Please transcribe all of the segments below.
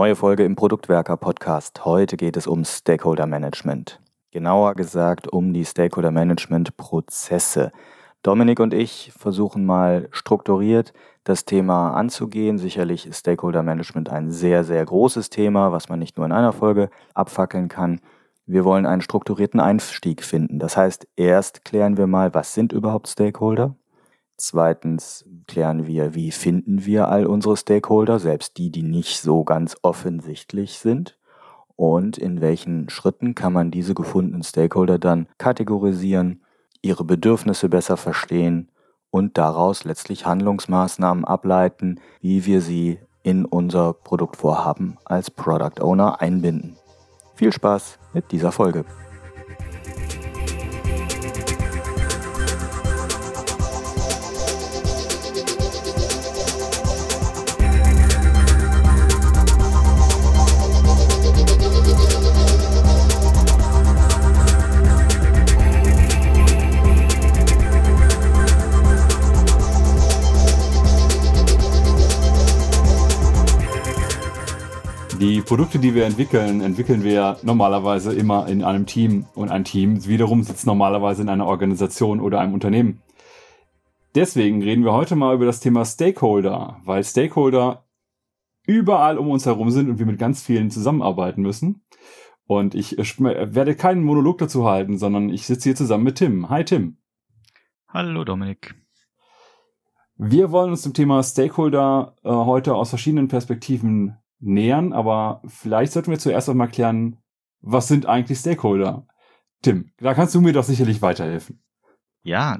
Neue Folge im Produktwerker Podcast. Heute geht es um Stakeholder Management. Genauer gesagt um die Stakeholder Management Prozesse. Dominik und ich versuchen mal strukturiert das Thema anzugehen. Sicherlich ist Stakeholder Management ein sehr, sehr großes Thema, was man nicht nur in einer Folge abfackeln kann. Wir wollen einen strukturierten Einstieg finden. Das heißt, erst klären wir mal, was sind überhaupt Stakeholder? Zweitens klären wir, wie finden wir all unsere Stakeholder, selbst die, die nicht so ganz offensichtlich sind. Und in welchen Schritten kann man diese gefundenen Stakeholder dann kategorisieren ihre Bedürfnisse besser verstehen und daraus letztlich Handlungsmaßnahmen ableiten, wie wir sie in unser Produktvorhaben als Product Owner einbinden. Viel Spaß mit dieser Folge. Die Produkte, die wir entwickeln, entwickeln wir normalerweise immer in einem Team und ein Team wiederum sitzt normalerweise in einer Organisation oder einem Unternehmen. Deswegen reden wir heute mal über das Thema Stakeholder, weil Stakeholder überall um uns herum sind und wir mit ganz vielen zusammenarbeiten müssen. Und ich werde keinen Monolog dazu halten, sondern ich sitze hier zusammen mit Tim. Hi Tim. Hallo Dominik. Wir wollen uns dem Thema Stakeholder äh, heute aus verschiedenen Perspektiven nähern, aber vielleicht sollten wir zuerst auch mal klären, was sind eigentlich Stakeholder? Tim, da kannst du mir doch sicherlich weiterhelfen. Ja,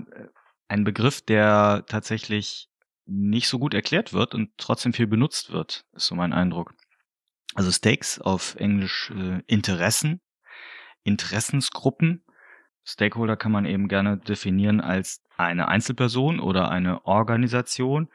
ein Begriff, der tatsächlich nicht so gut erklärt wird und trotzdem viel benutzt wird, ist so mein Eindruck. Also Stakes auf Englisch äh, Interessen, Interessensgruppen. Stakeholder kann man eben gerne definieren als eine Einzelperson oder eine Organisation,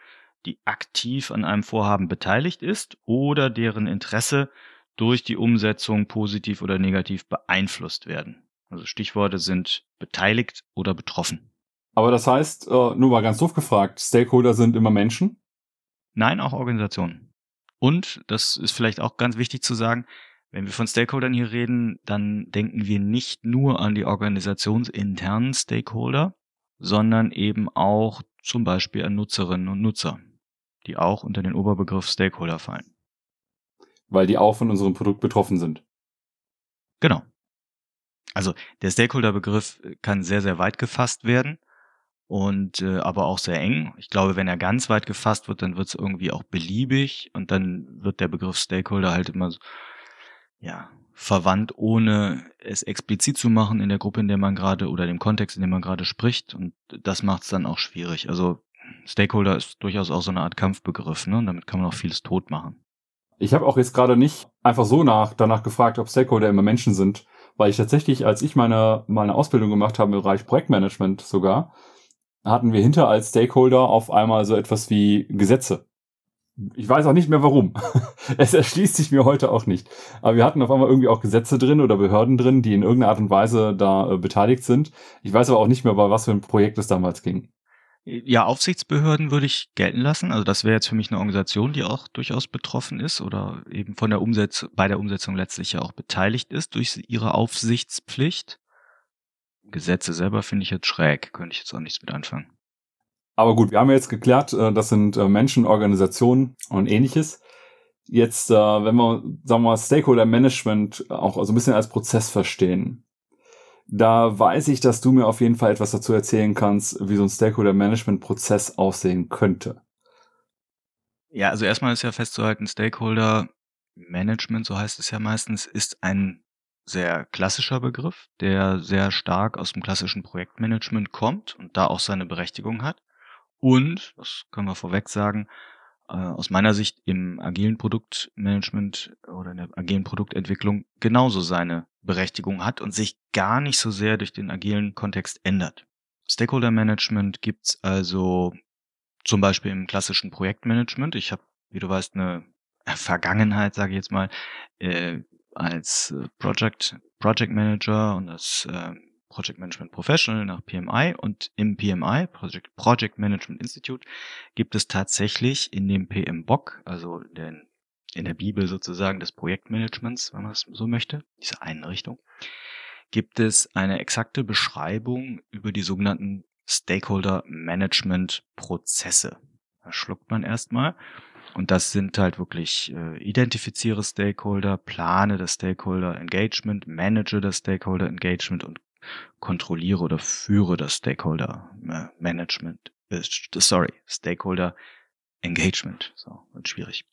die aktiv an einem Vorhaben beteiligt ist oder deren Interesse durch die Umsetzung positiv oder negativ beeinflusst werden. Also Stichworte sind beteiligt oder betroffen. Aber das heißt, äh, nur mal ganz doof gefragt, Stakeholder sind immer Menschen? Nein, auch Organisationen. Und, das ist vielleicht auch ganz wichtig zu sagen, wenn wir von Stakeholdern hier reden, dann denken wir nicht nur an die organisationsinternen Stakeholder, sondern eben auch zum Beispiel an Nutzerinnen und Nutzer die auch unter den Oberbegriff Stakeholder fallen. Weil die auch von unserem Produkt betroffen sind. Genau. Also der Stakeholder-Begriff kann sehr, sehr weit gefasst werden und äh, aber auch sehr eng. Ich glaube, wenn er ganz weit gefasst wird, dann wird es irgendwie auch beliebig und dann wird der Begriff Stakeholder halt immer so, ja, verwandt, ohne es explizit zu machen in der Gruppe, in der man gerade oder dem Kontext, in dem man gerade spricht. Und das macht es dann auch schwierig. Also Stakeholder ist durchaus auch so eine Art Kampfbegriff, ne? Und damit kann man auch vieles tot machen. Ich habe auch jetzt gerade nicht einfach so nach danach gefragt, ob Stakeholder immer Menschen sind, weil ich tatsächlich, als ich meine meine Ausbildung gemacht habe im Bereich Projektmanagement sogar, hatten wir hinter als Stakeholder auf einmal so etwas wie Gesetze. Ich weiß auch nicht mehr warum. es erschließt sich mir heute auch nicht. Aber wir hatten auf einmal irgendwie auch Gesetze drin oder Behörden drin, die in irgendeiner Art und Weise da äh, beteiligt sind. Ich weiß aber auch nicht mehr, bei was für ein Projekt es damals ging. Ja, Aufsichtsbehörden würde ich gelten lassen. Also das wäre jetzt für mich eine Organisation, die auch durchaus betroffen ist oder eben von der Umsetzung, bei der Umsetzung letztlich ja auch beteiligt ist durch ihre Aufsichtspflicht. Gesetze selber finde ich jetzt schräg, könnte ich jetzt auch nichts mit anfangen. Aber gut, wir haben jetzt geklärt, äh, das sind äh, Menschen, Organisationen und ähnliches. Jetzt, äh, wenn wir, sagen wir mal, Stakeholder Management auch so ein bisschen als Prozess verstehen, da weiß ich, dass du mir auf jeden Fall etwas dazu erzählen kannst, wie so ein Stakeholder-Management-Prozess aussehen könnte. Ja, also erstmal ist ja festzuhalten, Stakeholder-Management, so heißt es ja meistens, ist ein sehr klassischer Begriff, der sehr stark aus dem klassischen Projektmanagement kommt und da auch seine Berechtigung hat. Und, das können wir vorweg sagen, äh, aus meiner Sicht im agilen Produktmanagement oder in der agilen Produktentwicklung genauso seine Berechtigung hat und sich gar nicht so sehr durch den agilen Kontext ändert. Stakeholder Management gibt's also zum Beispiel im klassischen Projektmanagement. Ich habe, wie du weißt, eine Vergangenheit, sage ich jetzt mal, äh, als äh, Project Project Manager und als äh, Project Management Professional nach PMI und im PMI, Project, Project Management Institute, gibt es tatsächlich in dem PMBOK, also den in der Bibel sozusagen des Projektmanagements, wenn man es so möchte, diese Einrichtung, gibt es eine exakte Beschreibung über die sogenannten Stakeholder Management Prozesse. Da schluckt man erstmal. Und das sind halt wirklich äh, identifiziere Stakeholder, plane das Stakeholder Engagement, manage das Stakeholder Engagement und kontrolliere oder führe das Stakeholder äh, Management. Äh, sorry, Stakeholder Engagement. So, wird schwierig.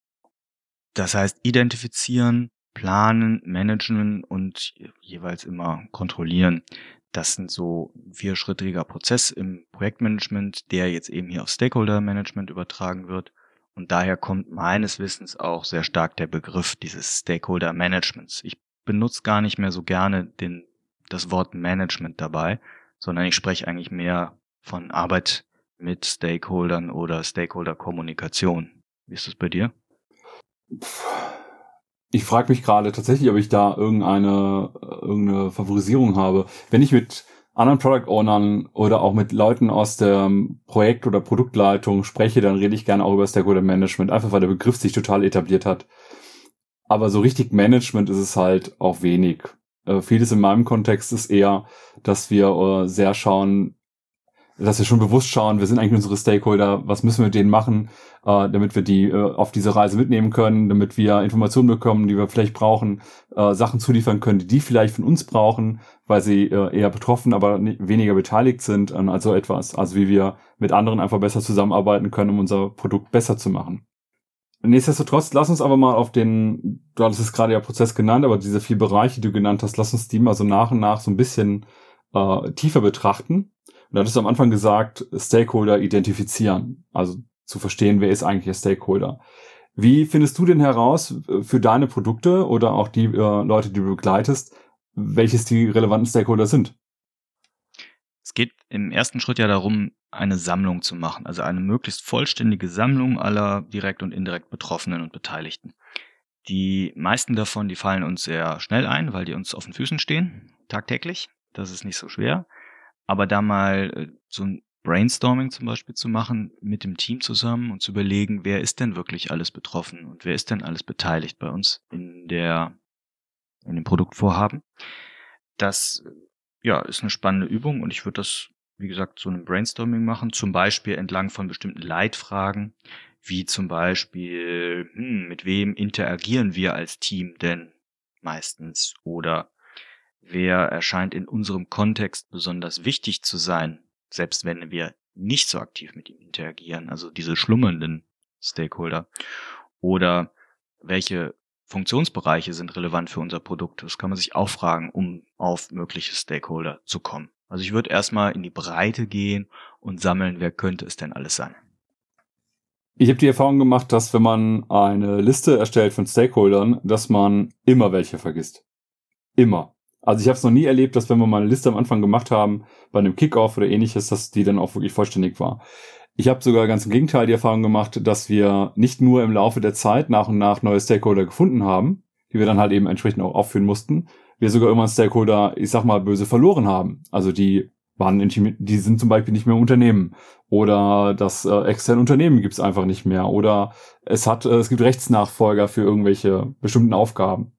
Das heißt, identifizieren, planen, managen und jeweils immer kontrollieren. Das sind so vierschrittiger Prozess im Projektmanagement, der jetzt eben hier auf Stakeholder Management übertragen wird. Und daher kommt meines Wissens auch sehr stark der Begriff dieses Stakeholder Managements. Ich benutze gar nicht mehr so gerne den, das Wort Management dabei, sondern ich spreche eigentlich mehr von Arbeit mit Stakeholdern oder Stakeholder-Kommunikation. Wie ist das bei dir? Ich frage mich gerade tatsächlich, ob ich da irgendeine, irgendeine Favorisierung habe. Wenn ich mit anderen Product Ownern oder auch mit Leuten aus der Projekt- oder Produktleitung spreche, dann rede ich gerne auch über Stakeholder Management, einfach weil der Begriff sich total etabliert hat. Aber so richtig Management ist es halt auch wenig. Äh, vieles in meinem Kontext ist eher, dass wir äh, sehr schauen, dass wir schon bewusst schauen, wir sind eigentlich unsere Stakeholder, was müssen wir mit denen machen, äh, damit wir die äh, auf diese Reise mitnehmen können, damit wir Informationen bekommen, die wir vielleicht brauchen, äh, Sachen zuliefern können, die die vielleicht von uns brauchen, weil sie äh, eher betroffen, aber weniger beteiligt sind an also etwas. Also wie wir mit anderen einfach besser zusammenarbeiten können, um unser Produkt besser zu machen. Nichtsdestotrotz, lass uns aber mal auf den, du hattest es gerade ja Prozess genannt, aber diese vier Bereiche, die du genannt hast, lass uns die mal so nach und nach so ein bisschen äh, tiefer betrachten und da hattest am Anfang gesagt, Stakeholder identifizieren, also zu verstehen, wer ist eigentlich der Stakeholder. Wie findest du denn heraus äh, für deine Produkte oder auch die äh, Leute, die du begleitest, welches die relevanten Stakeholder sind? Es geht im ersten Schritt ja darum, eine Sammlung zu machen, also eine möglichst vollständige Sammlung aller direkt und indirekt Betroffenen und Beteiligten. Die meisten davon, die fallen uns sehr schnell ein, weil die uns auf den Füßen stehen, tagtäglich. Das ist nicht so schwer. Aber da mal äh, so ein Brainstorming zum Beispiel zu machen mit dem Team zusammen und zu überlegen, wer ist denn wirklich alles betroffen und wer ist denn alles beteiligt bei uns in der, in dem Produktvorhaben. Das, ja, ist eine spannende Übung und ich würde das, wie gesagt, so einem Brainstorming machen, zum Beispiel entlang von bestimmten Leitfragen, wie zum Beispiel, hm, mit wem interagieren wir als Team denn meistens oder Wer erscheint in unserem Kontext besonders wichtig zu sein, selbst wenn wir nicht so aktiv mit ihm interagieren, also diese schlummernden Stakeholder? Oder welche Funktionsbereiche sind relevant für unser Produkt? Das kann man sich auch fragen, um auf mögliche Stakeholder zu kommen. Also ich würde erstmal in die Breite gehen und sammeln, wer könnte es denn alles sein. Ich habe die Erfahrung gemacht, dass wenn man eine Liste erstellt von Stakeholdern, dass man immer welche vergisst. Immer. Also ich habe es noch nie erlebt, dass wenn wir mal eine Liste am Anfang gemacht haben, bei einem Kickoff oder ähnliches, dass die dann auch wirklich vollständig war. Ich habe sogar ganz im Gegenteil die Erfahrung gemacht, dass wir nicht nur im Laufe der Zeit nach und nach neue Stakeholder gefunden haben, die wir dann halt eben entsprechend auch aufführen mussten, wir sogar immer Stakeholder, ich sag mal, böse verloren haben. Also die waren die sind zum Beispiel nicht mehr im Unternehmen oder das äh, externe Unternehmen gibt es einfach nicht mehr oder es hat äh, es gibt Rechtsnachfolger für irgendwelche bestimmten Aufgaben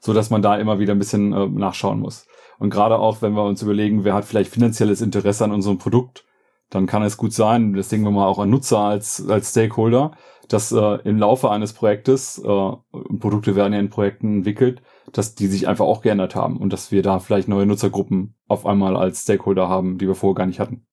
so dass man da immer wieder ein bisschen äh, nachschauen muss. Und gerade auch, wenn wir uns überlegen, wer hat vielleicht finanzielles Interesse an unserem Produkt, dann kann es gut sein, das denken wir mal auch an Nutzer als, als Stakeholder, dass äh, im Laufe eines Projektes, äh, Produkte werden ja in Projekten entwickelt, dass die sich einfach auch geändert haben und dass wir da vielleicht neue Nutzergruppen auf einmal als Stakeholder haben, die wir vorher gar nicht hatten.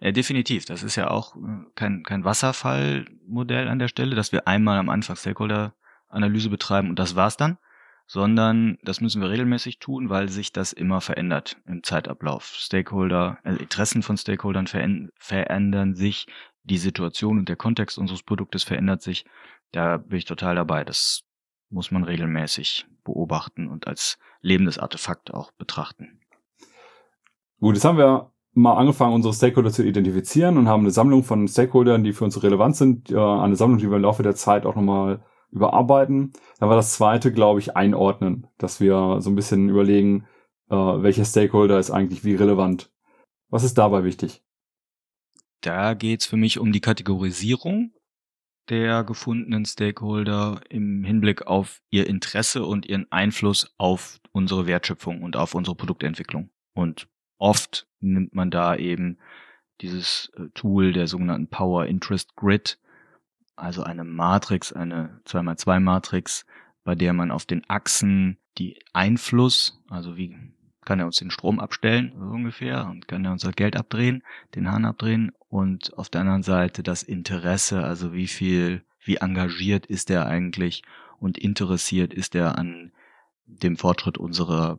Ja, definitiv. Das ist ja auch äh, kein, kein Wasserfallmodell an der Stelle, dass wir einmal am Anfang Stakeholder-Analyse betreiben und das war's dann, sondern das müssen wir regelmäßig tun, weil sich das immer verändert im Zeitablauf. Stakeholder, äh, Interessen von Stakeholdern verändern sich, die Situation und der Kontext unseres Produktes verändert sich. Da bin ich total dabei. Das muss man regelmäßig beobachten und als lebendes Artefakt auch betrachten. Gut, jetzt haben wir mal angefangen, unsere Stakeholder zu identifizieren und haben eine Sammlung von Stakeholdern, die für uns relevant sind, eine Sammlung, die wir im Laufe der Zeit auch nochmal überarbeiten. Dann war das zweite, glaube ich, einordnen, dass wir so ein bisschen überlegen, äh, welcher Stakeholder ist eigentlich wie relevant. Was ist dabei wichtig? Da geht's für mich um die Kategorisierung der gefundenen Stakeholder im Hinblick auf ihr Interesse und ihren Einfluss auf unsere Wertschöpfung und auf unsere Produktentwicklung. Und oft nimmt man da eben dieses äh, Tool der sogenannten Power Interest Grid, also eine Matrix, eine 2x2 Matrix, bei der man auf den Achsen die Einfluss, also wie kann er uns den Strom abstellen, so ungefähr, und kann er unser Geld abdrehen, den Hahn abdrehen, und auf der anderen Seite das Interesse, also wie viel, wie engagiert ist er eigentlich und interessiert ist er an dem Fortschritt unserer,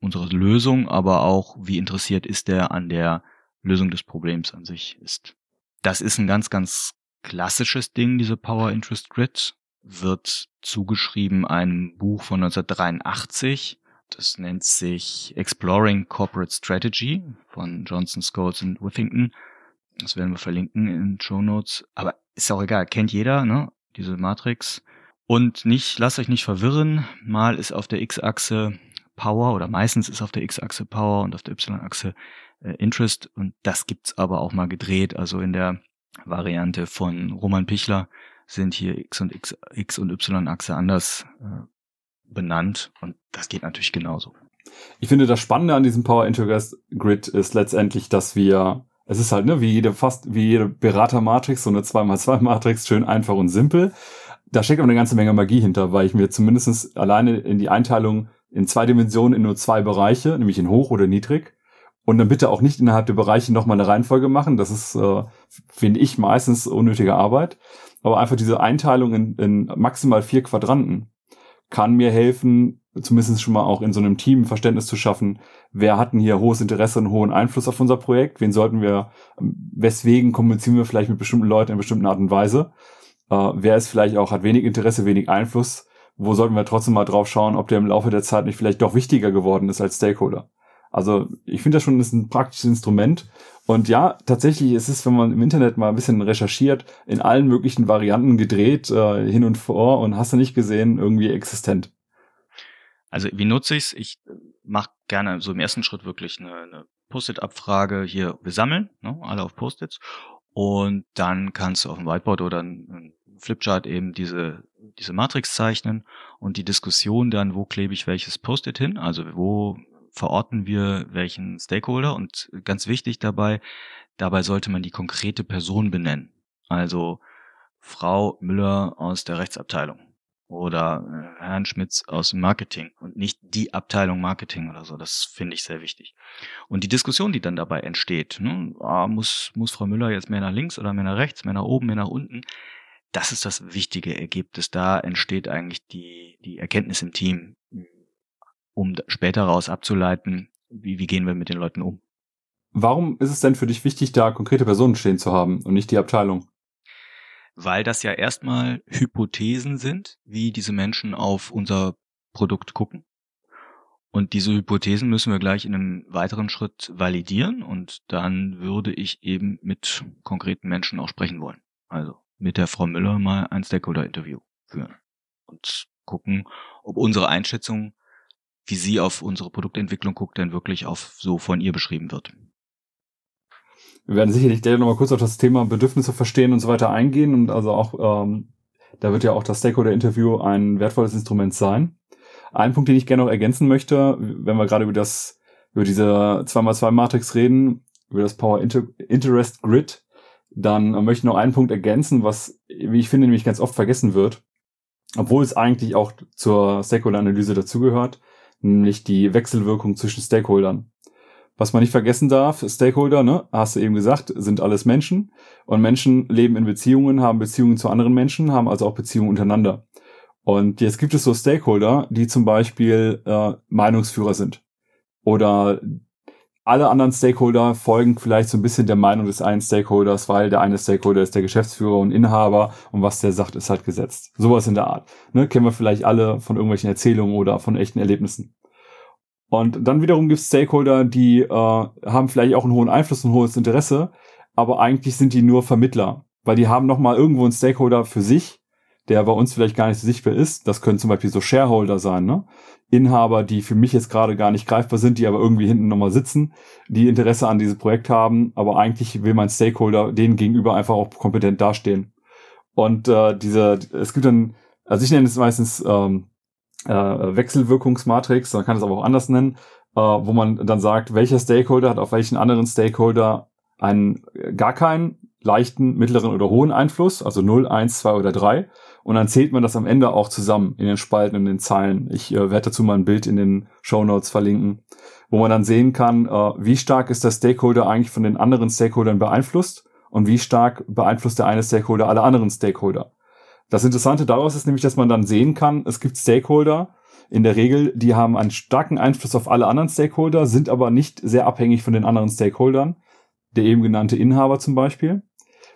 unserer Lösung, aber auch wie interessiert ist er an der Lösung des Problems an sich ist. Das ist ein ganz, ganz klassisches Ding, diese Power Interest Grid, wird zugeschrieben einem Buch von 1983, das nennt sich Exploring Corporate Strategy von Johnson, Scholes und Withington. Das werden wir verlinken in Show Notes. Aber ist auch egal, kennt jeder, ne? Diese Matrix. Und nicht, lasst euch nicht verwirren. Mal ist auf der X-Achse Power oder meistens ist auf der X-Achse Power und auf der Y-Achse äh, Interest. Und das gibt's aber auch mal gedreht. Also in der Variante von Roman Pichler sind hier X und X, X und Y-Achse anders äh, benannt und das geht natürlich genauso. Ich finde, das Spannende an diesem Power Interest Grid ist letztendlich, dass wir, es ist halt, ne, wie jede, fast wie jede Berater-Matrix, so eine 2x2-Matrix, schön einfach und simpel. Da steckt aber eine ganze Menge Magie hinter, weil ich mir zumindest alleine in die Einteilung in zwei Dimensionen in nur zwei Bereiche, nämlich in hoch oder niedrig, und dann bitte auch nicht innerhalb der Bereiche nochmal eine Reihenfolge machen. Das ist, äh, finde ich, meistens unnötige Arbeit. Aber einfach diese Einteilung in, in maximal vier Quadranten kann mir helfen, zumindest schon mal auch in so einem Team Verständnis zu schaffen, wer hat denn hier hohes Interesse und hohen Einfluss auf unser Projekt, wen sollten wir, weswegen kommunizieren wir vielleicht mit bestimmten Leuten in bestimmten Art und Weise, äh, wer ist vielleicht auch, hat wenig Interesse, wenig Einfluss, wo sollten wir trotzdem mal drauf schauen, ob der im Laufe der Zeit nicht vielleicht doch wichtiger geworden ist als Stakeholder. Also ich finde das schon ist ein praktisches Instrument. Und ja, tatsächlich ist es, wenn man im Internet mal ein bisschen recherchiert, in allen möglichen Varianten gedreht, äh, hin und vor und hast du nicht gesehen, irgendwie existent. Also wie nutze ich's? Ich mache gerne so im ersten Schritt wirklich eine, eine Post-it-Abfrage hier, wir sammeln, ne, alle auf Post-its. Und dann kannst du auf dem Whiteboard oder ein Flipchart eben diese, diese Matrix zeichnen und die Diskussion dann, wo klebe ich welches Post-it hin, also wo verorten wir welchen Stakeholder und ganz wichtig dabei, dabei sollte man die konkrete Person benennen. Also Frau Müller aus der Rechtsabteilung oder äh, Herrn Schmitz aus Marketing und nicht die Abteilung Marketing oder so. Das finde ich sehr wichtig. Und die Diskussion, die dann dabei entsteht, ne, ah, muss, muss Frau Müller jetzt mehr nach links oder mehr nach rechts, mehr nach oben, mehr nach unten, das ist das wichtige Ergebnis. Da entsteht eigentlich die, die Erkenntnis im Team um später raus abzuleiten, wie, wie gehen wir mit den Leuten um. Warum ist es denn für dich wichtig, da konkrete Personen stehen zu haben und nicht die Abteilung? Weil das ja erstmal Hypothesen sind, wie diese Menschen auf unser Produkt gucken. Und diese Hypothesen müssen wir gleich in einem weiteren Schritt validieren und dann würde ich eben mit konkreten Menschen auch sprechen wollen. Also mit der Frau Müller mal ein Stakeholder-Interview führen und gucken, ob unsere Einschätzung wie sie auf unsere Produktentwicklung guckt, denn wirklich auf so von ihr beschrieben wird. Wir werden sicherlich gleich nochmal kurz auf das Thema Bedürfnisse verstehen und so weiter eingehen und also auch, ähm, da wird ja auch das Stakeholder-Interview ein wertvolles Instrument sein. Ein Punkt, den ich gerne noch ergänzen möchte, wenn wir gerade über das, über diese 2x2-Matrix reden, über das Power Inter Interest Grid, dann möchte ich noch einen Punkt ergänzen, was, wie ich finde, nämlich ganz oft vergessen wird, obwohl es eigentlich auch zur Stakeholder-Analyse dazugehört nämlich die Wechselwirkung zwischen Stakeholdern. Was man nicht vergessen darf, Stakeholder, ne, hast du eben gesagt, sind alles Menschen und Menschen leben in Beziehungen, haben Beziehungen zu anderen Menschen, haben also auch Beziehungen untereinander. Und jetzt gibt es so Stakeholder, die zum Beispiel äh, Meinungsführer sind oder alle anderen Stakeholder folgen vielleicht so ein bisschen der Meinung des einen Stakeholders, weil der eine Stakeholder ist der Geschäftsführer und Inhaber und was der sagt, ist halt gesetzt. Sowas in der Art. Ne, kennen wir vielleicht alle von irgendwelchen Erzählungen oder von echten Erlebnissen. Und dann wiederum gibt es Stakeholder, die äh, haben vielleicht auch einen hohen Einfluss und ein hohes Interesse, aber eigentlich sind die nur Vermittler, weil die haben nochmal irgendwo einen Stakeholder für sich, der bei uns vielleicht gar nicht so sichtbar ist. Das können zum Beispiel so Shareholder sein, ne? Inhaber, die für mich jetzt gerade gar nicht greifbar sind, die aber irgendwie hinten nochmal sitzen, die Interesse an diesem Projekt haben, aber eigentlich will mein Stakeholder denen gegenüber einfach auch kompetent dastehen. Und äh, diese, es gibt dann, also ich nenne es meistens ähm, äh, Wechselwirkungsmatrix, man kann es aber auch anders nennen, äh, wo man dann sagt, welcher Stakeholder hat auf welchen anderen Stakeholder einen gar keinen leichten, mittleren oder hohen Einfluss, also 0, 1, 2 oder 3. Und dann zählt man das am Ende auch zusammen in den Spalten und den Zeilen. Ich äh, werde dazu mal ein Bild in den Show Notes verlinken, wo man dann sehen kann, äh, wie stark ist der Stakeholder eigentlich von den anderen Stakeholdern beeinflusst und wie stark beeinflusst der eine Stakeholder alle anderen Stakeholder. Das Interessante daraus ist nämlich, dass man dann sehen kann, es gibt Stakeholder, in der Regel, die haben einen starken Einfluss auf alle anderen Stakeholder, sind aber nicht sehr abhängig von den anderen Stakeholdern. Der eben genannte Inhaber zum Beispiel.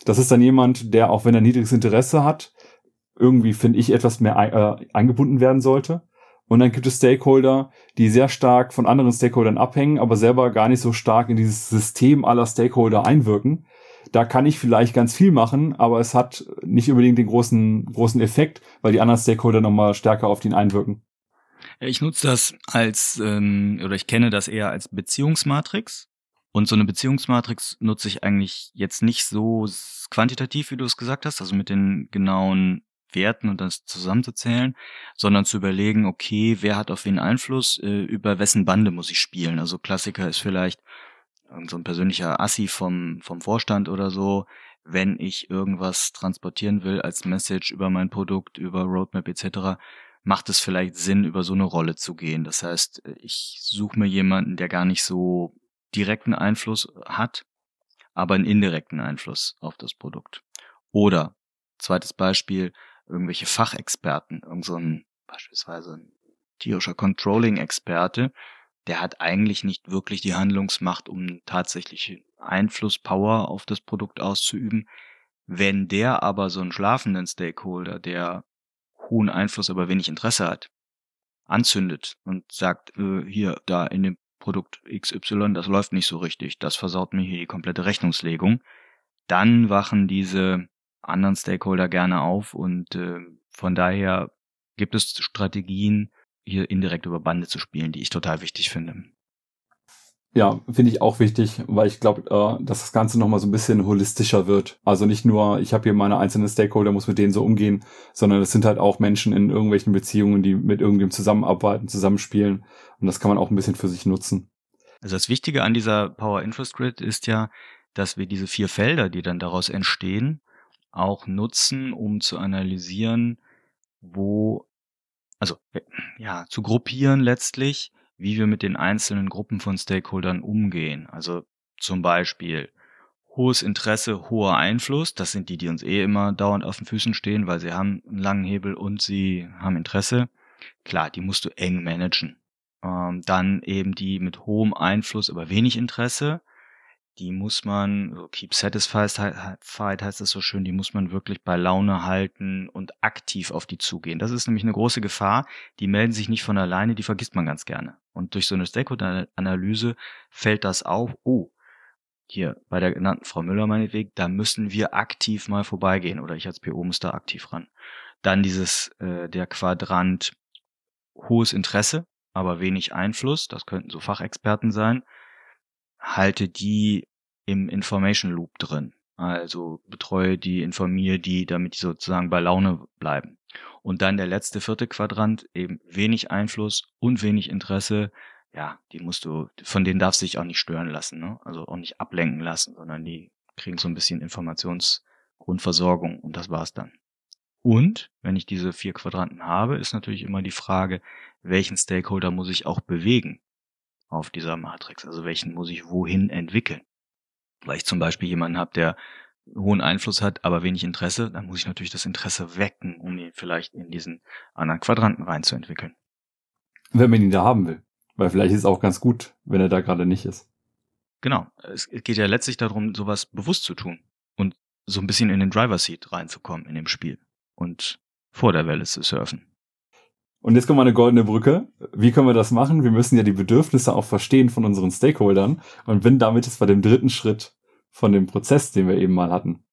Das ist dann jemand, der, auch wenn er niedriges Interesse hat, irgendwie, finde ich, etwas mehr äh, eingebunden werden sollte. Und dann gibt es Stakeholder, die sehr stark von anderen Stakeholdern abhängen, aber selber gar nicht so stark in dieses System aller Stakeholder einwirken. Da kann ich vielleicht ganz viel machen, aber es hat nicht unbedingt den großen, großen Effekt, weil die anderen Stakeholder nochmal stärker auf den einwirken. Ich nutze das als, ähm, oder ich kenne das eher als Beziehungsmatrix. Und so eine Beziehungsmatrix nutze ich eigentlich jetzt nicht so quantitativ, wie du es gesagt hast, also mit den genauen Werten und das zusammenzuzählen, sondern zu überlegen, okay, wer hat auf wen Einfluss, äh, über wessen Bande muss ich spielen. Also Klassiker ist vielleicht so ein persönlicher Assi vom, vom Vorstand oder so, wenn ich irgendwas transportieren will als Message über mein Produkt, über Roadmap etc., macht es vielleicht Sinn, über so eine Rolle zu gehen. Das heißt, ich suche mir jemanden, der gar nicht so direkten Einfluss hat, aber einen indirekten Einfluss auf das Produkt. Oder, zweites Beispiel, irgendwelche Fachexperten, irgend so ein, beispielsweise ein tierischer Controlling-Experte, der hat eigentlich nicht wirklich die Handlungsmacht, um tatsächlich Einfluss, Power auf das Produkt auszuüben. Wenn der aber so einen schlafenden Stakeholder, der hohen Einfluss, aber wenig Interesse hat, anzündet und sagt, äh, hier, da in dem Produkt XY, das läuft nicht so richtig, das versaut mir hier die komplette Rechnungslegung, dann wachen diese anderen Stakeholder gerne auf und äh, von daher gibt es Strategien, hier indirekt über Bande zu spielen, die ich total wichtig finde. Ja, finde ich auch wichtig, weil ich glaube, äh, dass das Ganze nochmal so ein bisschen holistischer wird. Also nicht nur, ich habe hier meine einzelnen Stakeholder, muss mit denen so umgehen, sondern es sind halt auch Menschen in irgendwelchen Beziehungen, die mit irgendwem zusammenarbeiten, zusammenspielen. Und das kann man auch ein bisschen für sich nutzen. Also das Wichtige an dieser Power Interest Grid ist ja, dass wir diese vier Felder, die dann daraus entstehen, auch nutzen, um zu analysieren, wo, also ja, zu gruppieren letztlich, wie wir mit den einzelnen Gruppen von Stakeholdern umgehen. Also zum Beispiel hohes Interesse, hoher Einfluss. Das sind die, die uns eh immer dauernd auf den Füßen stehen, weil sie haben einen langen Hebel und sie haben Interesse. Klar, die musst du eng managen. Ähm, dann eben die mit hohem Einfluss, aber wenig Interesse die muss man, keep satisfied heißt das so schön, die muss man wirklich bei Laune halten und aktiv auf die zugehen. Das ist nämlich eine große Gefahr. Die melden sich nicht von alleine, die vergisst man ganz gerne. Und durch so eine Stakeholder-Analyse fällt das auf, oh, hier bei der genannten Frau Müller meinetwegen, da müssen wir aktiv mal vorbeigehen oder ich als PO muss da aktiv ran. Dann dieses, äh, der Quadrant hohes Interesse, aber wenig Einfluss, das könnten so Fachexperten sein halte die im Information Loop drin. Also betreue die, informiere die, damit die sozusagen bei Laune bleiben. Und dann der letzte vierte Quadrant, eben wenig Einfluss und wenig Interesse. Ja, die musst du, von denen darfst du dich auch nicht stören lassen, ne? Also auch nicht ablenken lassen, sondern die kriegen so ein bisschen Informationsgrundversorgung und das war's dann. Und wenn ich diese vier Quadranten habe, ist natürlich immer die Frage, welchen Stakeholder muss ich auch bewegen? auf dieser Matrix. Also welchen muss ich wohin entwickeln? Weil ich zum Beispiel jemanden habe, der hohen Einfluss hat, aber wenig Interesse, dann muss ich natürlich das Interesse wecken, um ihn vielleicht in diesen anderen Quadranten reinzuentwickeln. Wenn man ihn da haben will. Weil vielleicht ist es auch ganz gut, wenn er da gerade nicht ist. Genau. Es geht ja letztlich darum, sowas bewusst zu tun und so ein bisschen in den Driver Seat reinzukommen in dem Spiel und vor der Welle zu surfen. Und jetzt kommt mal eine goldene Brücke. Wie können wir das machen? Wir müssen ja die Bedürfnisse auch verstehen von unseren Stakeholdern und bin damit jetzt bei dem dritten Schritt von dem Prozess, den wir eben mal hatten.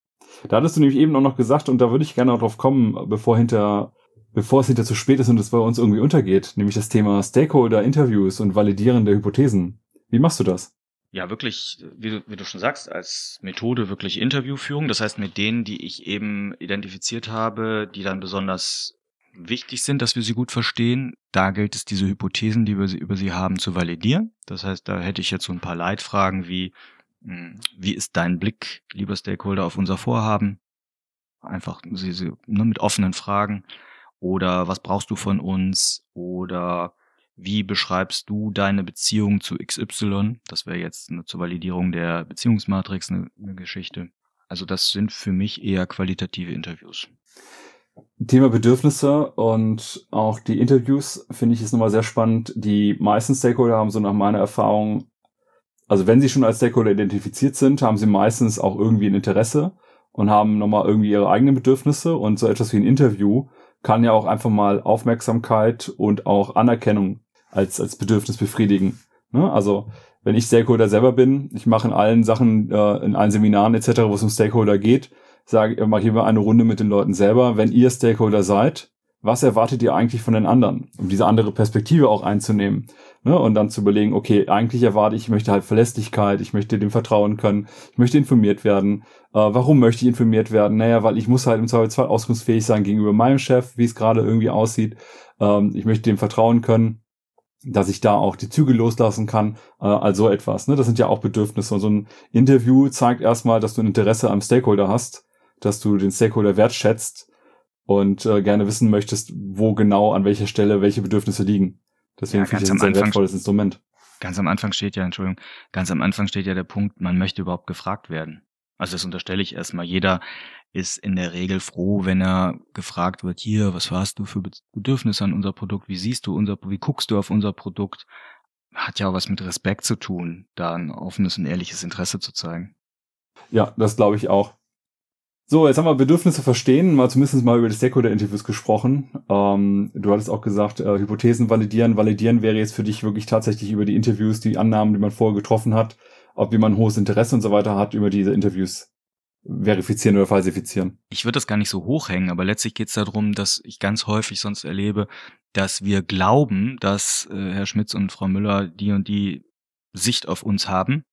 Da hattest du nämlich eben auch noch gesagt, und da würde ich gerne auch drauf kommen, bevor hinter, bevor es hinter zu spät ist und es bei uns irgendwie untergeht, nämlich das Thema Stakeholder-Interviews und Validieren der Hypothesen. Wie machst du das? ja wirklich, wie du, wie du schon sagst, als Methode wirklich Interviewführung. Das heißt, mit denen, die ich eben identifiziert habe, die dann besonders wichtig sind, dass wir sie gut verstehen, da gilt es, diese Hypothesen, die wir über sie haben, zu validieren. Das heißt, da hätte ich jetzt so ein paar Leitfragen wie, hm, wie ist dein Blick, lieber Stakeholder, auf unser Vorhaben? Einfach sie, sie, ne, mit offenen Fragen. Oder was brauchst du von uns? Oder wie beschreibst du deine Beziehung zu XY? Das wäre jetzt eine, zur Validierung der Beziehungsmatrix eine, eine Geschichte. Also das sind für mich eher qualitative Interviews. Thema Bedürfnisse und auch die Interviews finde ich ist nochmal sehr spannend. Die meisten Stakeholder haben so nach meiner Erfahrung, also wenn sie schon als Stakeholder identifiziert sind, haben sie meistens auch irgendwie ein Interesse und haben nochmal irgendwie ihre eigenen Bedürfnisse und so etwas wie ein Interview kann ja auch einfach mal Aufmerksamkeit und auch Anerkennung als, als Bedürfnis befriedigen. Ne? Also wenn ich Stakeholder selber bin, ich mache in allen Sachen, äh, in allen Seminaren etc., wo es um Stakeholder geht, sage, mache ich immer eine Runde mit den Leuten selber. Wenn ihr Stakeholder seid, was erwartet ihr eigentlich von den anderen, um diese andere Perspektive auch einzunehmen ne? und dann zu überlegen, okay, eigentlich erwarte ich, ich möchte halt Verlässlichkeit, ich möchte dem vertrauen können, ich möchte informiert werden. Äh, warum möchte ich informiert werden? Naja, weil ich muss halt im Zweifelsfall auskunftsfähig sein gegenüber meinem Chef, wie es gerade irgendwie aussieht. Ähm, ich möchte dem vertrauen können dass ich da auch die Züge loslassen kann, äh, also etwas. Ne? Das sind ja auch Bedürfnisse. Und so ein Interview zeigt erstmal, dass du ein Interesse am Stakeholder hast, dass du den Stakeholder wertschätzt und äh, gerne wissen möchtest, wo genau, an welcher Stelle welche Bedürfnisse liegen. Deswegen ja, finde ich das ein sehr wertvolles Instrument. Ganz am Anfang steht ja, Entschuldigung, ganz am Anfang steht ja der Punkt, man möchte überhaupt gefragt werden. Also das unterstelle ich erstmal. Jeder ist in der Regel froh, wenn er gefragt wird, hier, was hast du für Bedürfnisse an unser Produkt? Wie siehst du unser, wie guckst du auf unser Produkt? Hat ja auch was mit Respekt zu tun, da ein offenes und ehrliches Interesse zu zeigen. Ja, das glaube ich auch. So, jetzt haben wir Bedürfnisse verstehen, mal zumindest mal über die Stakeholder-Interviews gesprochen. Ähm, du hattest auch gesagt, äh, Hypothesen validieren. Validieren wäre jetzt für dich wirklich tatsächlich über die Interviews, die Annahmen, die man vorher getroffen hat, ob jemand hohes Interesse und so weiter hat, über diese Interviews verifizieren oder falsifizieren. Ich würde das gar nicht so hochhängen, aber letztlich geht es darum, dass ich ganz häufig sonst erlebe, dass wir glauben, dass äh, Herr Schmitz und Frau Müller die und die Sicht auf uns haben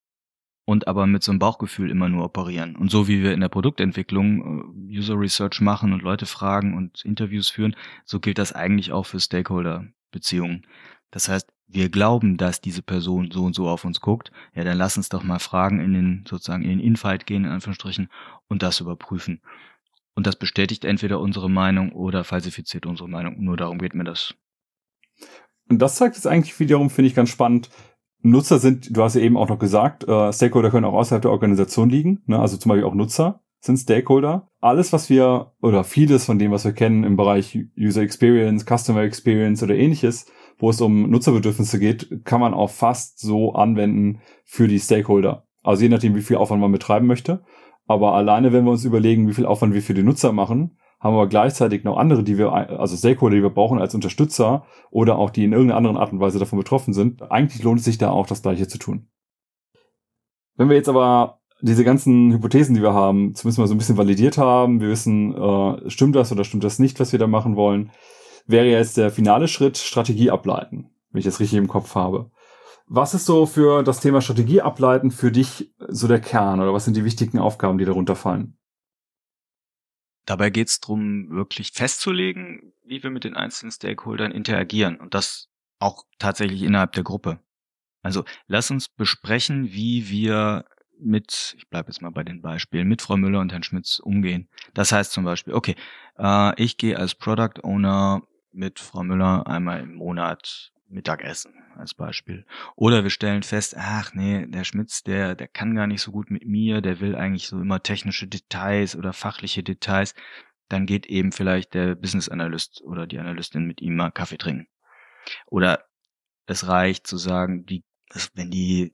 und aber mit so einem Bauchgefühl immer nur operieren. Und so wie wir in der Produktentwicklung äh, User Research machen und Leute fragen und Interviews führen, so gilt das eigentlich auch für Stakeholder-Beziehungen. Das heißt, wir glauben, dass diese Person so und so auf uns guckt, ja, dann lass uns doch mal Fragen in den, sozusagen in den Infight gehen, in Anführungsstrichen, und das überprüfen. Und das bestätigt entweder unsere Meinung oder falsifiziert unsere Meinung. Nur darum geht mir das. Und das zeigt es eigentlich wiederum, finde ich ganz spannend. Nutzer sind, du hast ja eben auch noch gesagt, äh, Stakeholder können auch außerhalb der Organisation liegen, ne? also zum Beispiel auch Nutzer sind Stakeholder. Alles, was wir, oder vieles von dem, was wir kennen im Bereich User Experience, Customer Experience oder ähnliches, wo es um Nutzerbedürfnisse geht, kann man auch fast so anwenden für die Stakeholder. Also je nachdem, wie viel Aufwand man betreiben möchte. Aber alleine, wenn wir uns überlegen, wie viel Aufwand wir für die Nutzer machen, haben wir gleichzeitig noch andere, die wir, also Stakeholder, die wir brauchen als Unterstützer oder auch die in irgendeiner anderen Art und Weise davon betroffen sind. Eigentlich lohnt es sich da auch, das Gleiche zu tun. Wenn wir jetzt aber diese ganzen Hypothesen, die wir haben, zumindest mal so ein bisschen validiert haben, wir wissen, äh, stimmt das oder stimmt das nicht, was wir da machen wollen, wäre jetzt der finale Schritt Strategie ableiten, wenn ich das richtig im Kopf habe. Was ist so für das Thema Strategie ableiten für dich so der Kern oder was sind die wichtigen Aufgaben, die darunter fallen? Dabei geht es darum, wirklich festzulegen, wie wir mit den einzelnen Stakeholdern interagieren und das auch tatsächlich innerhalb der Gruppe. Also lass uns besprechen, wie wir mit, ich bleibe jetzt mal bei den Beispielen, mit Frau Müller und Herrn Schmitz umgehen. Das heißt zum Beispiel, okay, äh, ich gehe als Product Owner mit Frau Müller einmal im Monat Mittagessen als Beispiel. Oder wir stellen fest, ach nee, der Schmitz, der, der kann gar nicht so gut mit mir, der will eigentlich so immer technische Details oder fachliche Details. Dann geht eben vielleicht der Business Analyst oder die Analystin mit ihm mal Kaffee trinken. Oder es reicht zu sagen, die, wenn die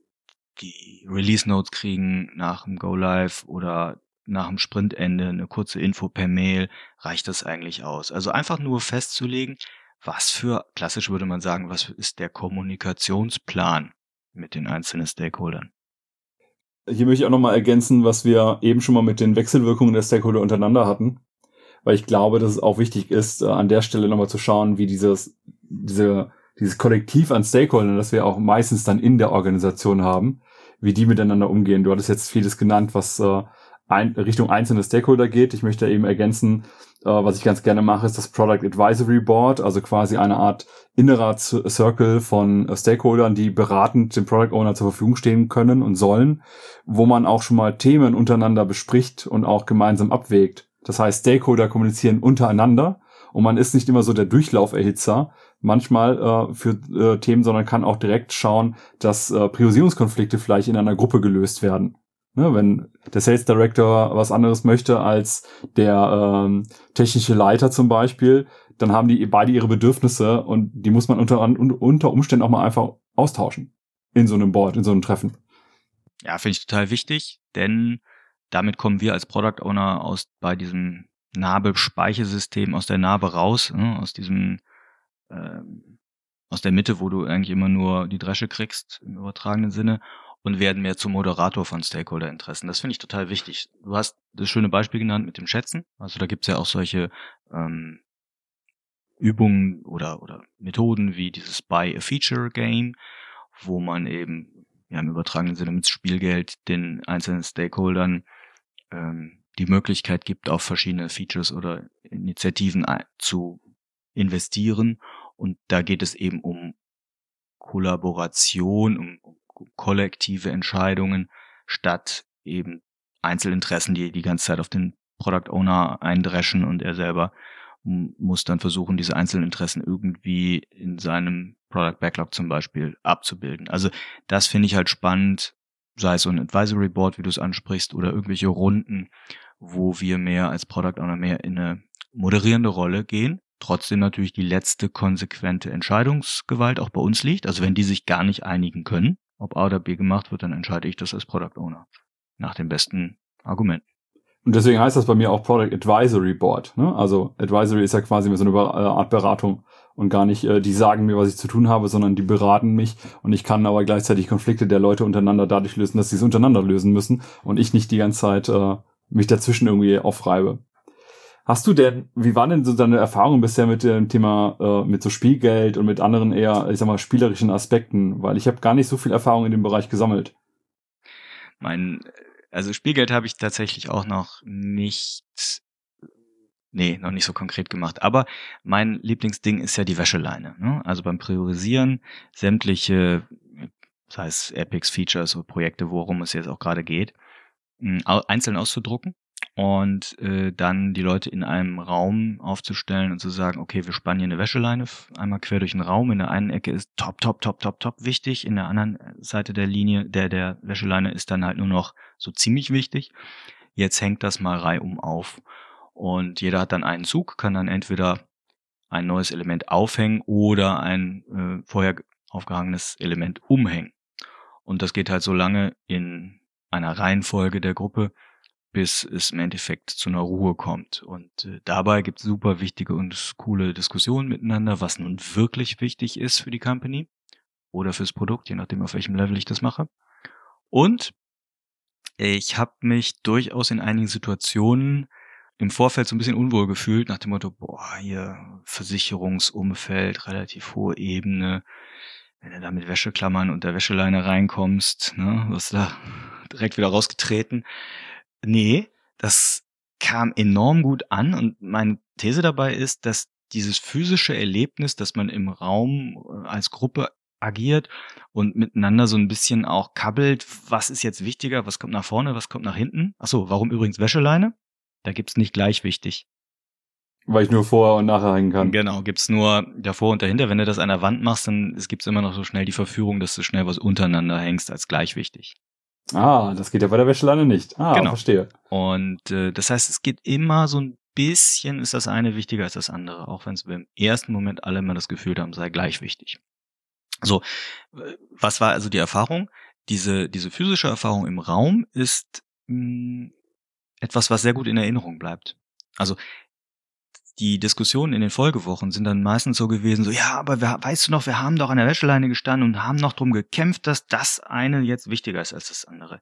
die Release Notes kriegen nach dem Go Live oder nach dem Sprintende eine kurze Info per Mail, reicht das eigentlich aus. Also einfach nur festzulegen, was für, klassisch würde man sagen, was ist der Kommunikationsplan mit den einzelnen Stakeholdern. Hier möchte ich auch nochmal ergänzen, was wir eben schon mal mit den Wechselwirkungen der Stakeholder untereinander hatten, weil ich glaube, dass es auch wichtig ist, äh, an der Stelle nochmal zu schauen, wie dieses, diese, dieses Kollektiv an Stakeholdern, das wir auch meistens dann in der Organisation haben, wie die miteinander umgehen. Du hattest jetzt vieles genannt, was äh, ein, Richtung einzelne Stakeholder geht. Ich möchte eben ergänzen, äh, was ich ganz gerne mache, ist das Product Advisory Board, also quasi eine Art innerer Z Circle von äh, Stakeholdern, die beratend dem Product Owner zur Verfügung stehen können und sollen, wo man auch schon mal Themen untereinander bespricht und auch gemeinsam abwägt. Das heißt, Stakeholder kommunizieren untereinander und man ist nicht immer so der Durchlauferhitzer manchmal äh, für äh, Themen, sondern kann auch direkt schauen, dass äh, Priorisierungskonflikte vielleicht in einer Gruppe gelöst werden. Ne, wenn der Sales Director was anderes möchte als der ähm, technische Leiter zum Beispiel, dann haben die beide ihre Bedürfnisse und die muss man unter, unter Umständen auch mal einfach austauschen in so einem Board, in so einem Treffen. Ja, finde ich total wichtig, denn damit kommen wir als Product Owner aus bei diesem Narbe-Speichersystem aus der Narbe raus, ne, aus diesem ähm, aus der Mitte, wo du eigentlich immer nur die Dresche kriegst im übertragenen Sinne und werden mehr zum Moderator von Stakeholder-Interessen. Das finde ich total wichtig. Du hast das schöne Beispiel genannt mit dem Schätzen. Also da gibt's ja auch solche ähm, Übungen oder, oder Methoden wie dieses Buy a Feature Game, wo man eben ja, im übertragenen Sinne mit Spielgeld den einzelnen Stakeholdern ähm, die Möglichkeit gibt, auf verschiedene Features oder Initiativen zu investieren. Und da geht es eben um Kollaboration, um, um kollektive Entscheidungen statt eben Einzelinteressen, die die ganze Zeit auf den Product Owner eindreschen und er selber muss dann versuchen, diese Einzelinteressen irgendwie in seinem Product Backlog zum Beispiel abzubilden. Also das finde ich halt spannend, sei es so ein Advisory Board, wie du es ansprichst, oder irgendwelche Runden, wo wir mehr als Product Owner mehr in eine moderierende Rolle gehen. Trotzdem natürlich die letzte konsequente Entscheidungsgewalt auch bei uns liegt. Also wenn die sich gar nicht einigen können, ob A oder B gemacht wird, dann entscheide ich das als Product Owner. Nach dem besten Argument. Und deswegen heißt das bei mir auch Product Advisory Board. Ne? Also Advisory ist ja quasi so eine äh, Art Beratung und gar nicht, äh, die sagen mir, was ich zu tun habe, sondern die beraten mich und ich kann aber gleichzeitig Konflikte der Leute untereinander dadurch lösen, dass sie es untereinander lösen müssen und ich nicht die ganze Zeit äh, mich dazwischen irgendwie aufreibe. Hast du denn, wie waren denn so deine Erfahrungen bisher mit dem Thema, äh, mit so Spielgeld und mit anderen eher, ich sag mal, spielerischen Aspekten? Weil ich habe gar nicht so viel Erfahrung in dem Bereich gesammelt. Mein, also Spielgeld habe ich tatsächlich auch noch nicht, nee, noch nicht so konkret gemacht. Aber mein Lieblingsding ist ja die Wäscheleine. Ne? Also beim Priorisieren sämtliche, sei es Epics, Features oder Projekte, worum es jetzt auch gerade geht, einzeln auszudrucken und äh, dann die Leute in einem Raum aufzustellen und zu sagen, okay, wir spannen hier eine Wäscheleine einmal quer durch den Raum. In der einen Ecke ist top, top, top, top, top wichtig. In der anderen Seite der Linie, der der Wäscheleine ist dann halt nur noch so ziemlich wichtig. Jetzt hängt das mal reihum auf. Und jeder hat dann einen Zug, kann dann entweder ein neues Element aufhängen oder ein äh, vorher aufgehangenes Element umhängen. Und das geht halt so lange in einer Reihenfolge der Gruppe, bis es im Endeffekt zu einer Ruhe kommt. Und äh, dabei gibt es super wichtige und coole Diskussionen miteinander, was nun wirklich wichtig ist für die Company oder fürs Produkt, je nachdem, auf welchem Level ich das mache. Und ich habe mich durchaus in einigen Situationen im Vorfeld so ein bisschen unwohl gefühlt, nach dem Motto, boah, hier Versicherungsumfeld, relativ hohe Ebene, wenn du da mit Wäscheklammern und der Wäscheleine reinkommst, ne, wirst du da direkt wieder rausgetreten. Nee, das kam enorm gut an und meine These dabei ist, dass dieses physische Erlebnis, dass man im Raum äh, als Gruppe agiert und miteinander so ein bisschen auch kabbelt, was ist jetzt wichtiger, was kommt nach vorne, was kommt nach hinten. Achso, warum übrigens Wäscheleine? Da gibt's nicht gleich wichtig. Weil ich nur vorher und nachher hängen kann. Genau, gibt's nur davor und dahinter. Wenn du das an der Wand machst, dann es gibt's immer noch so schnell die Verführung, dass du schnell was untereinander hängst als gleich wichtig. Ah, das geht ja bei der Wäscheleine nicht. Ah, genau. verstehe. Und äh, das heißt, es geht immer so ein bisschen, ist das eine wichtiger als das andere, auch wenn es im ersten Moment alle immer das Gefühl haben, sei gleich wichtig. So, was war also die Erfahrung? Diese, diese physische Erfahrung im Raum ist mh, hm, etwas, was sehr gut in Erinnerung bleibt. Also die Diskussionen in den Folgewochen sind dann meistens so gewesen, so, ja, aber wir, weißt du noch, wir haben doch an der Wäscheleine gestanden und haben noch drum gekämpft, dass das eine jetzt wichtiger ist als das andere.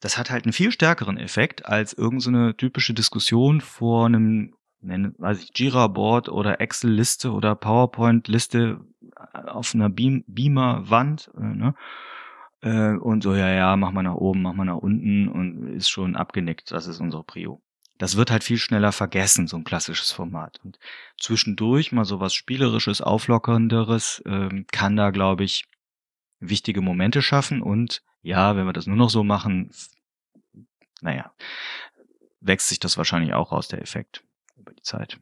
Das hat halt einen viel stärkeren Effekt als irgendeine so typische Diskussion vor einem, nennen, weiß ich, Jira-Board oder Excel-Liste oder PowerPoint-Liste auf einer Beam Beamer-Wand, äh, ne? äh, und so, ja, ja, mach mal nach oben, mach mal nach unten und ist schon abgenickt, das ist unsere Prio. Das wird halt viel schneller vergessen, so ein klassisches Format. Und zwischendurch mal so was Spielerisches, Auflockernderes ähm, kann da, glaube ich, wichtige Momente schaffen. Und ja, wenn wir das nur noch so machen, naja, wächst sich das wahrscheinlich auch aus, der Effekt über die Zeit.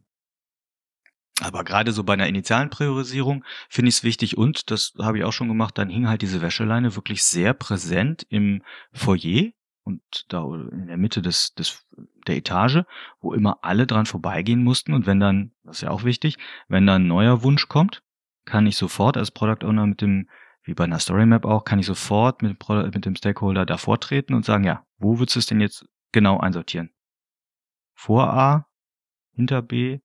Aber gerade so bei einer initialen Priorisierung finde ich es wichtig und, das habe ich auch schon gemacht, dann hing halt diese Wäscheleine wirklich sehr präsent im Foyer und da in der Mitte des, des, der Etage, wo immer alle dran vorbeigehen mussten und wenn dann, das ist ja auch wichtig, wenn dann ein neuer Wunsch kommt, kann ich sofort als Product Owner mit dem, wie bei einer Story Map auch, kann ich sofort mit, mit dem Stakeholder davor treten und sagen, ja, wo würdest du es denn jetzt genau einsortieren? Vor A, hinter B,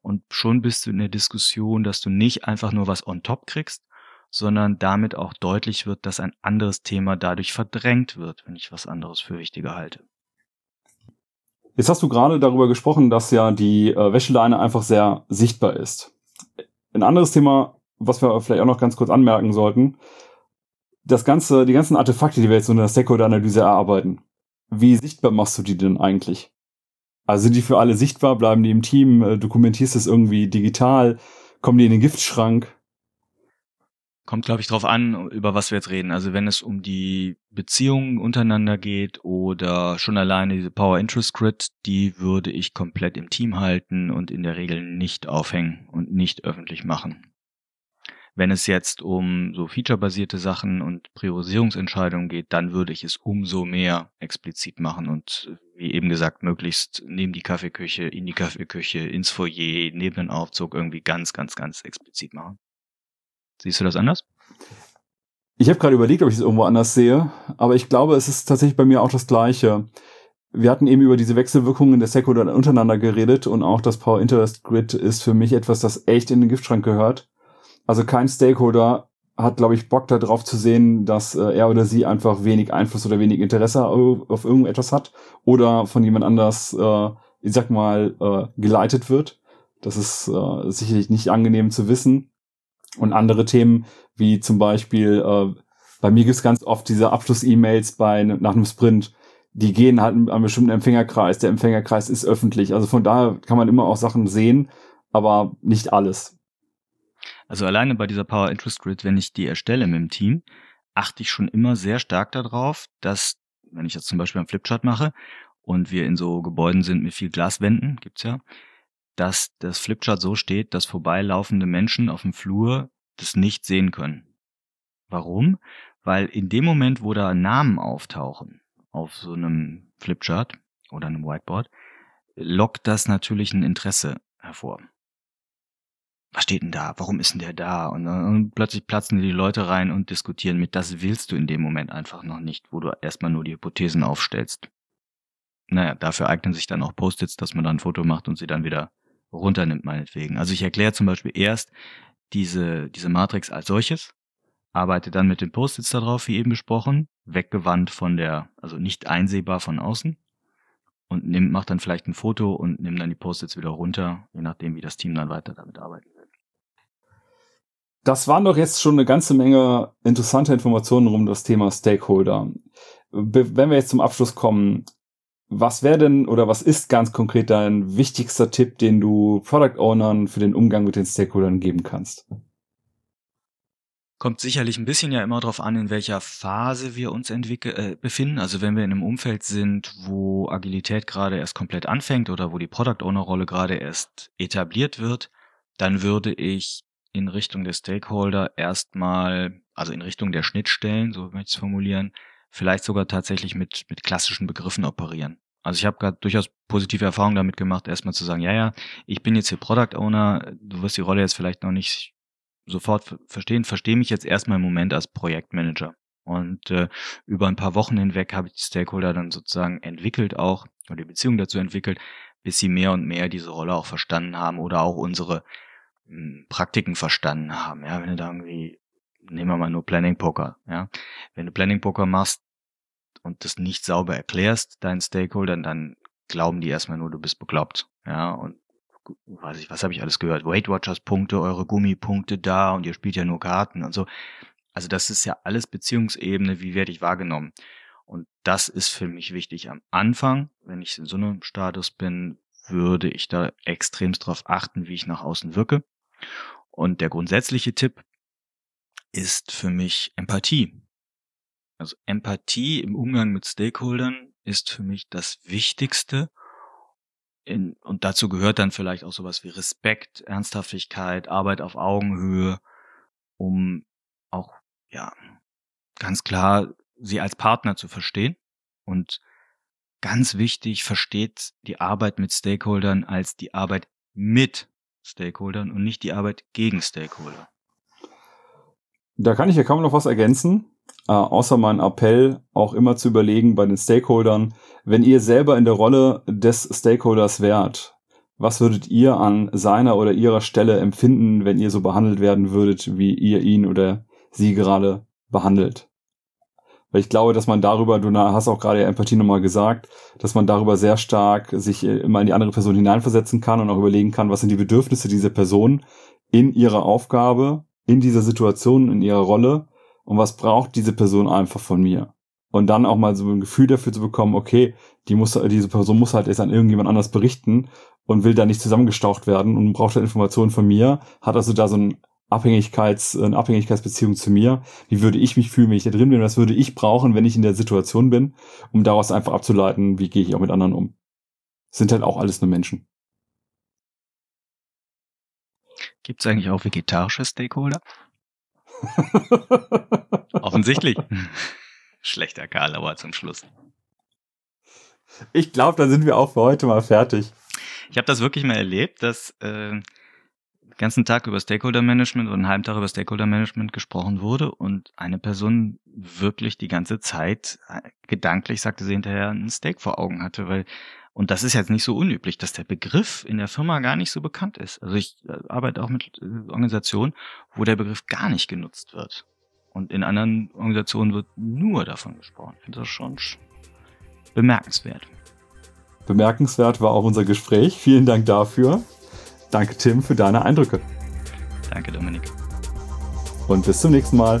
und schon bist du in der Diskussion, dass du nicht einfach nur was on top kriegst, sondern damit auch deutlich wird, dass ein anderes Thema dadurch verdrängt wird, wenn ich was anderes für wichtiger halte. Jetzt hast du gerade darüber gesprochen, dass ja die äh, Wäscheleine einfach sehr sichtbar ist. Ein anderes Thema, was wir vielleicht auch noch ganz kurz anmerken sollten, das ganze, die ganzen Artefakte, die wir jetzt in der Stakeholder-Analyse erarbeiten, wie sichtbar machst du die denn eigentlich? Also sind die für alle sichtbar, bleiben die im Team, äh, dokumentierst es irgendwie digital, kommen die in den Giftschrank? Kommt, glaube ich, drauf an, über was wir jetzt reden. Also wenn es um die Beziehungen untereinander geht oder schon alleine diese Power Interest Grid, die würde ich komplett im Team halten und in der Regel nicht aufhängen und nicht öffentlich machen. Wenn es jetzt um so featurebasierte Sachen und Priorisierungsentscheidungen geht, dann würde ich es umso mehr explizit machen und wie eben gesagt, möglichst neben die Kaffeeküche, in die Kaffeeküche, ins Foyer, neben den Aufzug irgendwie ganz, ganz, ganz explizit machen. Siehst du das anders? Ich habe gerade überlegt, ob ich es irgendwo anders sehe, aber ich glaube, es ist tatsächlich bei mir auch das Gleiche. Wir hatten eben über diese Wechselwirkungen der Stakeholder untereinander geredet und auch das Power Interest Grid ist für mich etwas, das echt in den Giftschrank gehört. Also kein Stakeholder hat, glaube ich, Bock darauf zu sehen, dass äh, er oder sie einfach wenig Einfluss oder wenig Interesse auf irgendetwas hat oder von jemand anders, äh, ich sag mal, äh, geleitet wird. Das ist sicherlich nicht angenehm zu wissen. Und andere Themen, wie zum Beispiel, äh, bei mir gibt's ganz oft diese Abschluss-E-Mails bei nach einem Sprint, die gehen halt an einem bestimmten Empfängerkreis. Der Empfängerkreis ist öffentlich. Also von daher kann man immer auch Sachen sehen, aber nicht alles. Also alleine bei dieser Power Interest Grid, wenn ich die erstelle mit dem Team, achte ich schon immer sehr stark darauf, dass, wenn ich jetzt zum Beispiel einen Flipchart mache und wir in so Gebäuden sind mit viel Glaswänden, gibt's ja, dass das Flipchart so steht, dass vorbeilaufende Menschen auf dem Flur das nicht sehen können. Warum? Weil in dem Moment, wo da Namen auftauchen auf so einem Flipchart oder einem Whiteboard, lockt das natürlich ein Interesse hervor was steht denn da? Warum ist denn der da? Und, und plötzlich platzen die Leute rein und diskutieren mit. Das willst du in dem Moment einfach noch nicht, wo du erstmal nur die Hypothesen aufstellst. Naja, dafür eignen sich dann auch Post-its, dass man dann ein Foto macht und sie dann wieder runternimmt, meinetwegen. Also ich erkläre zum Beispiel erst diese, diese Matrix als solches, arbeite dann mit den Post-its darauf, wie eben besprochen, weggewandt von der, also nicht einsehbar von außen und nimm, mach dann vielleicht ein Foto und nimm dann die Post-its wieder runter, je nachdem, wie das Team dann weiter damit arbeitet. Das waren doch jetzt schon eine ganze Menge interessante Informationen um das Thema Stakeholder. Wenn wir jetzt zum Abschluss kommen, was wäre denn oder was ist ganz konkret dein wichtigster Tipp, den du Product Ownern für den Umgang mit den Stakeholdern geben kannst? Kommt sicherlich ein bisschen ja immer darauf an, in welcher Phase wir uns entwickeln, äh, befinden. Also wenn wir in einem Umfeld sind, wo Agilität gerade erst komplett anfängt oder wo die Product Owner Rolle gerade erst etabliert wird, dann würde ich in Richtung der Stakeholder erstmal, also in Richtung der Schnittstellen, so möchte ich es formulieren, vielleicht sogar tatsächlich mit, mit klassischen Begriffen operieren. Also ich habe gerade durchaus positive Erfahrungen damit gemacht, erstmal zu sagen, ja, ja, ich bin jetzt hier Product Owner, du wirst die Rolle jetzt vielleicht noch nicht sofort verstehen, verstehe mich jetzt erstmal im Moment als Projektmanager. Und äh, über ein paar Wochen hinweg habe ich die Stakeholder dann sozusagen entwickelt auch, oder die Beziehung dazu entwickelt, bis sie mehr und mehr diese Rolle auch verstanden haben oder auch unsere Praktiken verstanden haben. Ja, wenn du da irgendwie, nehmen wir mal nur Planning Poker, ja. Wenn du Planning Poker machst und das nicht sauber erklärst, deinen Stakeholdern, dann glauben die erstmal nur, du bist bekloppt. Ja, und weiß ich, was habe ich alles gehört? Weight Watchers Punkte, eure Gummipunkte da und ihr spielt ja nur Karten und so. Also das ist ja alles Beziehungsebene, wie werde ich wahrgenommen. Und das ist für mich wichtig am Anfang, wenn ich in so einem Status bin, würde ich da extremst darauf achten, wie ich nach außen wirke. Und der grundsätzliche Tipp ist für mich Empathie. Also Empathie im Umgang mit Stakeholdern ist für mich das Wichtigste. In, und dazu gehört dann vielleicht auch sowas wie Respekt, Ernsthaftigkeit, Arbeit auf Augenhöhe, um auch, ja, ganz klar sie als Partner zu verstehen. Und ganz wichtig, versteht die Arbeit mit Stakeholdern als die Arbeit mit Stakeholdern und nicht die Arbeit gegen Stakeholder. Da kann ich ja kaum noch was ergänzen, äh, außer mein Appell auch immer zu überlegen bei den Stakeholdern, wenn ihr selber in der Rolle des Stakeholders wärt, was würdet ihr an seiner oder ihrer Stelle empfinden, wenn ihr so behandelt werden würdet, wie ihr ihn oder sie gerade behandelt? Weil ich glaube, dass man darüber, du hast auch gerade Empathie nochmal gesagt, dass man darüber sehr stark sich immer in die andere Person hineinversetzen kann und auch überlegen kann, was sind die Bedürfnisse dieser Person in ihrer Aufgabe in dieser Situation, in ihrer Rolle und was braucht diese Person einfach von mir. Und dann auch mal so ein Gefühl dafür zu bekommen, okay, die muss, diese Person muss halt jetzt an irgendjemand anders berichten und will da nicht zusammengestaucht werden und braucht halt Informationen von mir, hat also da so ein Abhängigkeits, eine Abhängigkeitsbeziehung zu mir. Wie würde ich mich fühlen, wenn ich da drin bin? Was würde ich brauchen, wenn ich in der Situation bin, um daraus einfach abzuleiten, wie gehe ich auch mit anderen um? sind halt auch alles nur Menschen. Gibt es eigentlich auch vegetarische Stakeholder? Offensichtlich. Schlechter Karl, aber zum Schluss. Ich glaube, da sind wir auch für heute mal fertig. Ich habe das wirklich mal erlebt, dass äh, den ganzen Tag über Stakeholder Management oder einen halben Tag über Stakeholder Management gesprochen wurde und eine Person wirklich die ganze Zeit äh, gedanklich, sagte sie hinterher, einen Steak vor Augen hatte, weil und das ist jetzt nicht so unüblich, dass der Begriff in der Firma gar nicht so bekannt ist. Also ich äh, arbeite auch mit äh, Organisationen, wo der Begriff gar nicht genutzt wird. Und in anderen Organisationen wird nur davon gesprochen. Ich finde das schon bemerkenswert. Bemerkenswert war auch unser Gespräch. Vielen Dank dafür. Danke, Tim, für deine Eindrücke. Danke, Dominik. Und bis zum nächsten Mal.